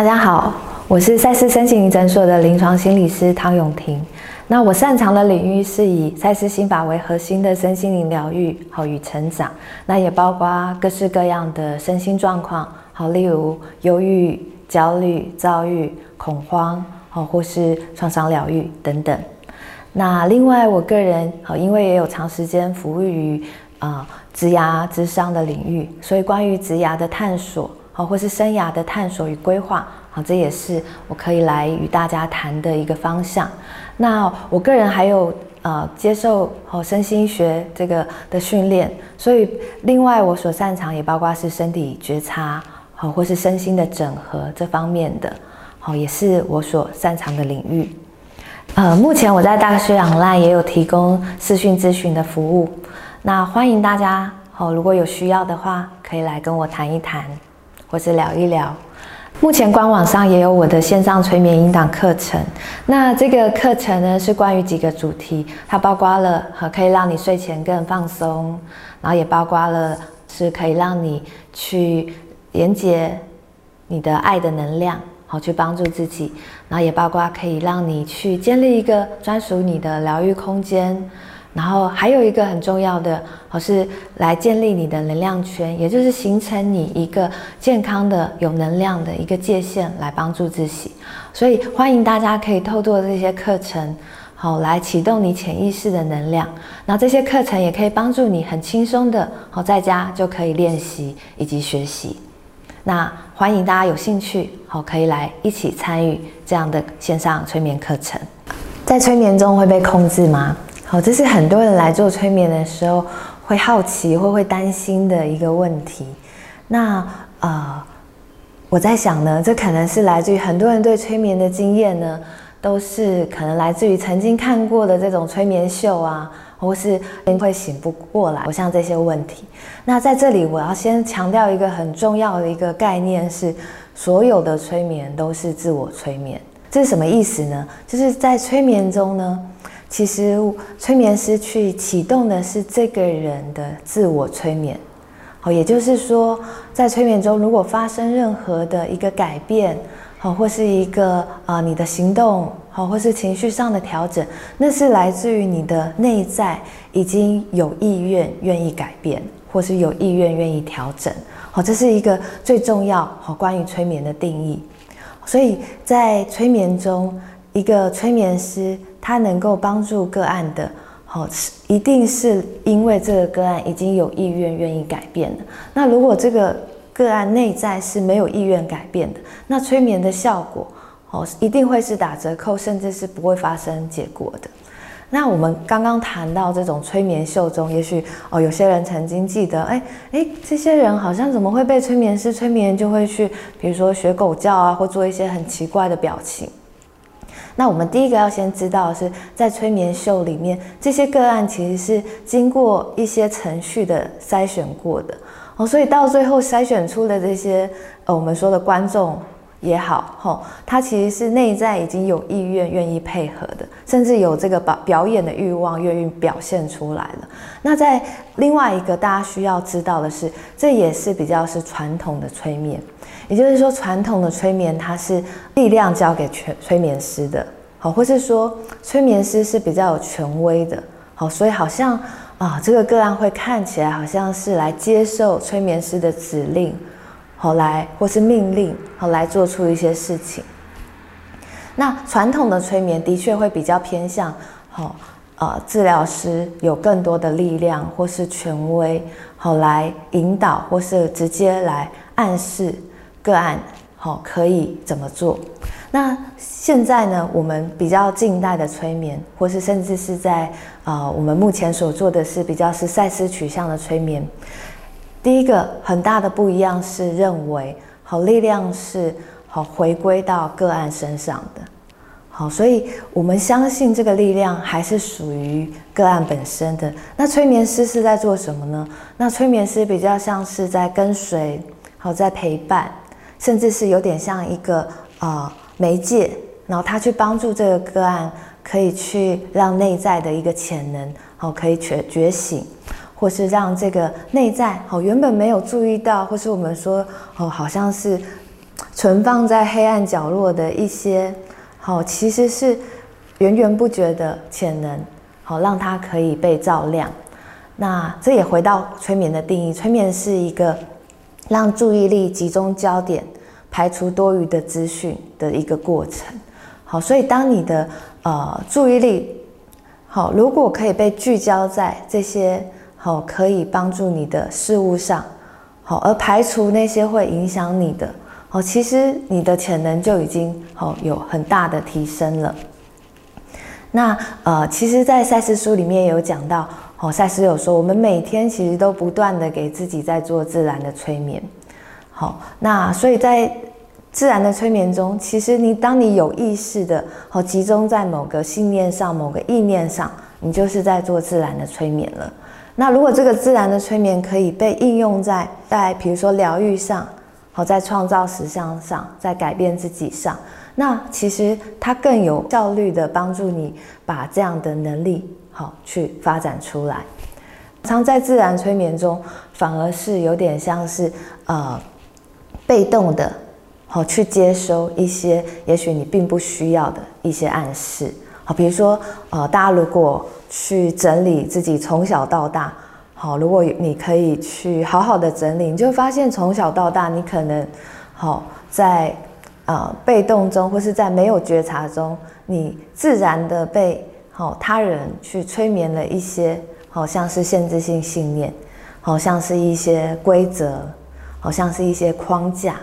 大家好，我是赛斯身心灵诊所的临床心理师汤永婷。那我擅长的领域是以赛斯心法为核心的身心灵疗愈，好与成长。那也包括各式各样的身心状况，好，例如忧郁、焦虑、躁郁、恐慌，好，或是创伤疗愈等等。那另外，我个人好，因为也有长时间服务于啊职涯之上的领域，所以关于职涯的探索。好，或是生涯的探索与规划，好，这也是我可以来与大家谈的一个方向。那我个人还有呃接受好身心学这个的训练，所以另外我所擅长也包括是身体觉察，好，或是身心的整合这方面的，好，也是我所擅长的领域。呃，目前我在大学 online 也有提供视讯咨询的服务，那欢迎大家，好，如果有需要的话，可以来跟我谈一谈。或是聊一聊，目前官网上也有我的线上催眠引导课程。那这个课程呢，是关于几个主题，它包括了和可以让你睡前更放松，然后也包括了是可以让你去连接你的爱的能量，好去帮助自己，然后也包括可以让你去建立一个专属你的疗愈空间。然后还有一个很重要的，好，是来建立你的能量圈，也就是形成你一个健康的、有能量的一个界限，来帮助自己。所以欢迎大家可以透过这些课程，好来启动你潜意识的能量。那这些课程也可以帮助你很轻松的，好在家就可以练习以及学习。那欢迎大家有兴趣，好可以来一起参与这样的线上催眠课程。在催眠中会被控制吗？好，这是很多人来做催眠的时候会好奇或会担心的一个问题。那呃，我在想呢，这可能是来自于很多人对催眠的经验呢，都是可能来自于曾经看过的这种催眠秀啊，或是会醒不过来，我像这些问题。那在这里，我要先强调一个很重要的一个概念是，所有的催眠都是自我催眠。这是什么意思呢？就是在催眠中呢。其实，催眠师去启动的是这个人的自我催眠，好，也就是说，在催眠中，如果发生任何的一个改变，好，或是一个啊你的行动，好，或是情绪上的调整，那是来自于你的内在已经有意愿愿意改变，或是有意愿愿意调整，好，这是一个最重要好关于催眠的定义。所以在催眠中，一个催眠师。他能够帮助个案的，好，一定是因为这个个案已经有意愿愿意改变了。那如果这个个案内在是没有意愿改变的，那催眠的效果，哦，一定会是打折扣，甚至是不会发生结果的。那我们刚刚谈到这种催眠秀中，也许哦，有些人曾经记得，哎哎，这些人好像怎么会被催眠师催眠，就会去，比如说学狗叫啊，或做一些很奇怪的表情。那我们第一个要先知道的是，在催眠秀里面，这些个案其实是经过一些程序的筛选过的哦，所以到最后筛选出的这些呃，我们说的观众也好，吼，他其实是内在已经有意愿愿意配合的，甚至有这个表表演的欲望，愿意表现出来了。那在另外一个大家需要知道的是，这也是比较是传统的催眠。也就是说，传统的催眠它是力量交给催催眠师的，好，或是说催眠师是比较有权威的，好，所以好像啊，这个个案会看起来好像是来接受催眠师的指令，好来或是命令，好来做出一些事情。那传统的催眠的确会比较偏向，好，呃，治疗师有更多的力量或是权威，好来引导或是直接来暗示。个案好，可以怎么做？那现在呢？我们比较近代的催眠，或是甚至是在啊、呃，我们目前所做的是比较是赛斯取向的催眠。第一个很大的不一样是认为，好力量是好回归到个案身上的。好，所以我们相信这个力量还是属于个案本身的。那催眠师是在做什么呢？那催眠师比较像是在跟随，好在陪伴。甚至是有点像一个呃媒介，然后他去帮助这个个案，可以去让内在的一个潜能哦可以觉觉醒，或是让这个内在哦原本没有注意到，或是我们说哦好像是存放在黑暗角落的一些，好，其实是源源不绝的潜能，好，让它可以被照亮。那这也回到催眠的定义，催眠是一个让注意力集中焦点，排除多余的资讯的一个过程。好，所以当你的呃注意力好，如果可以被聚焦在这些好可以帮助你的事物上，好，而排除那些会影响你的，好，其实你的潜能就已经好有很大的提升了。那呃，其实，在赛斯书里面有讲到。哦，赛斯有说，我们每天其实都不断的给自己在做自然的催眠。好，那所以在自然的催眠中，其实你当你有意识的，好集中在某个信念上、某个意念上，你就是在做自然的催眠了。那如果这个自然的催眠可以被应用在在比如说疗愈上，好在创造实相上，在改变自己上，那其实它更有效率的帮助你把这样的能力。好，去发展出来。常在自然催眠中，反而是有点像是呃被动的，好去接收一些也许你并不需要的一些暗示。好，比如说呃，大家如果去整理自己从小到大，好，如果你可以去好好的整理，你就发现从小到大，你可能好在呃被动中，或是在没有觉察中，你自然的被。好，他人去催眠了一些，好像是限制性信念，好像是一些规则，好像是一些框架。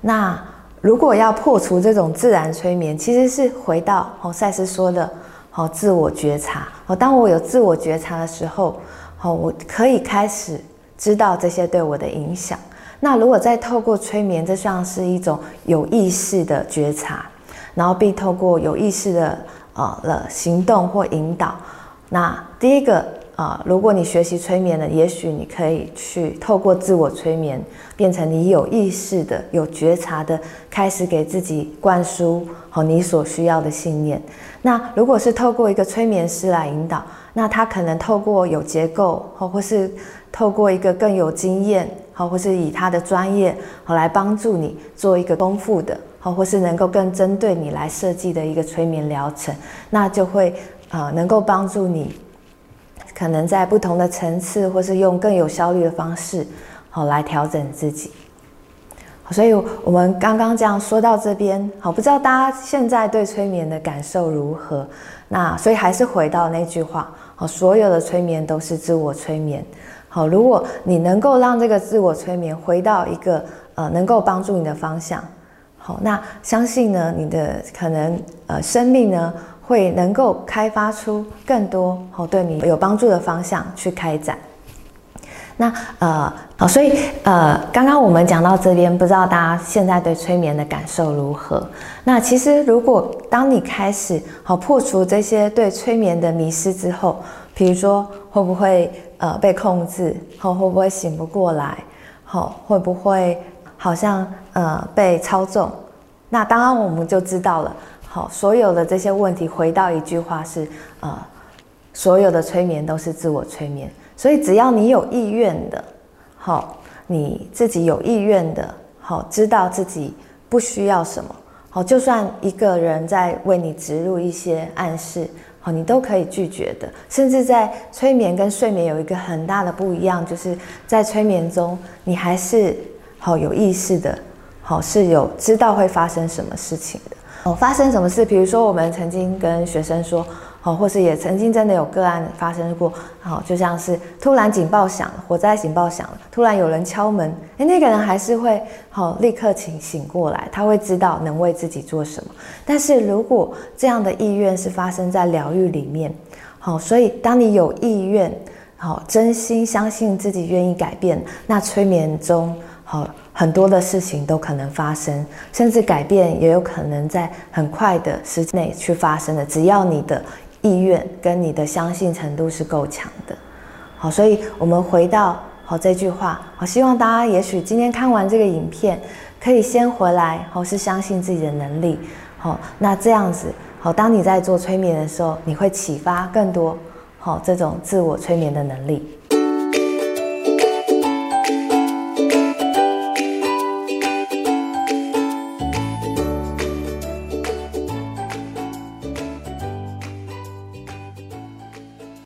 那如果要破除这种自然催眠，其实是回到哦赛斯说的，好自我觉察。哦，当我有自我觉察的时候，好，我可以开始知道这些对我的影响。那如果再透过催眠，这像是一种有意识的觉察，然后并透过有意识的。啊了行动或引导，那第一个啊，如果你学习催眠了，也许你可以去透过自我催眠，变成你有意识的、有觉察的，开始给自己灌输好你所需要的信念。那如果是透过一个催眠师来引导，那他可能透过有结构，或或是透过一个更有经验，好，或是以他的专业好来帮助你做一个丰富的。或是能够更针对你来设计的一个催眠疗程，那就会呃能够帮助你，可能在不同的层次，或是用更有效率的方式，好来调整自己。所以我们刚刚这样说到这边，好，不知道大家现在对催眠的感受如何？那所以还是回到那句话，好，所有的催眠都是自我催眠。好，如果你能够让这个自我催眠回到一个呃能够帮助你的方向。好，那相信呢，你的可能呃生命呢会能够开发出更多好对你有帮助的方向去开展。那呃好，所以呃刚刚我们讲到这边，不知道大家现在对催眠的感受如何？那其实如果当你开始好破除这些对催眠的迷失之后，比如说会不会呃被控制，好会不会醒不过来，好会不会？好像呃被操纵，那当然我们就知道了。好，所有的这些问题回到一句话是呃，所有的催眠都是自我催眠。所以只要你有意愿的，好，你自己有意愿的，好，知道自己不需要什么，好，就算一个人在为你植入一些暗示，好，你都可以拒绝的。甚至在催眠跟睡眠有一个很大的不一样，就是在催眠中你还是。好有意识的，好是有知道会发生什么事情的。哦，发生什么事？比如说，我们曾经跟学生说，好，或是也曾经真的有个案发生过，好，就像是突然警报响了，火灾警报响了，突然有人敲门，诶，那个人还是会好立刻醒醒过来，他会知道能为自己做什么。但是如果这样的意愿是发生在疗愈里面，好，所以当你有意愿，好，真心相信自己愿意改变，那催眠中。好，很多的事情都可能发生，甚至改变也有可能在很快的时间内去发生的。只要你的意愿跟你的相信程度是够强的。好，所以我们回到好这句话，好，希望大家也许今天看完这个影片，可以先回来，好，是相信自己的能力。好，那这样子，好，当你在做催眠的时候，你会启发更多，好，这种自我催眠的能力。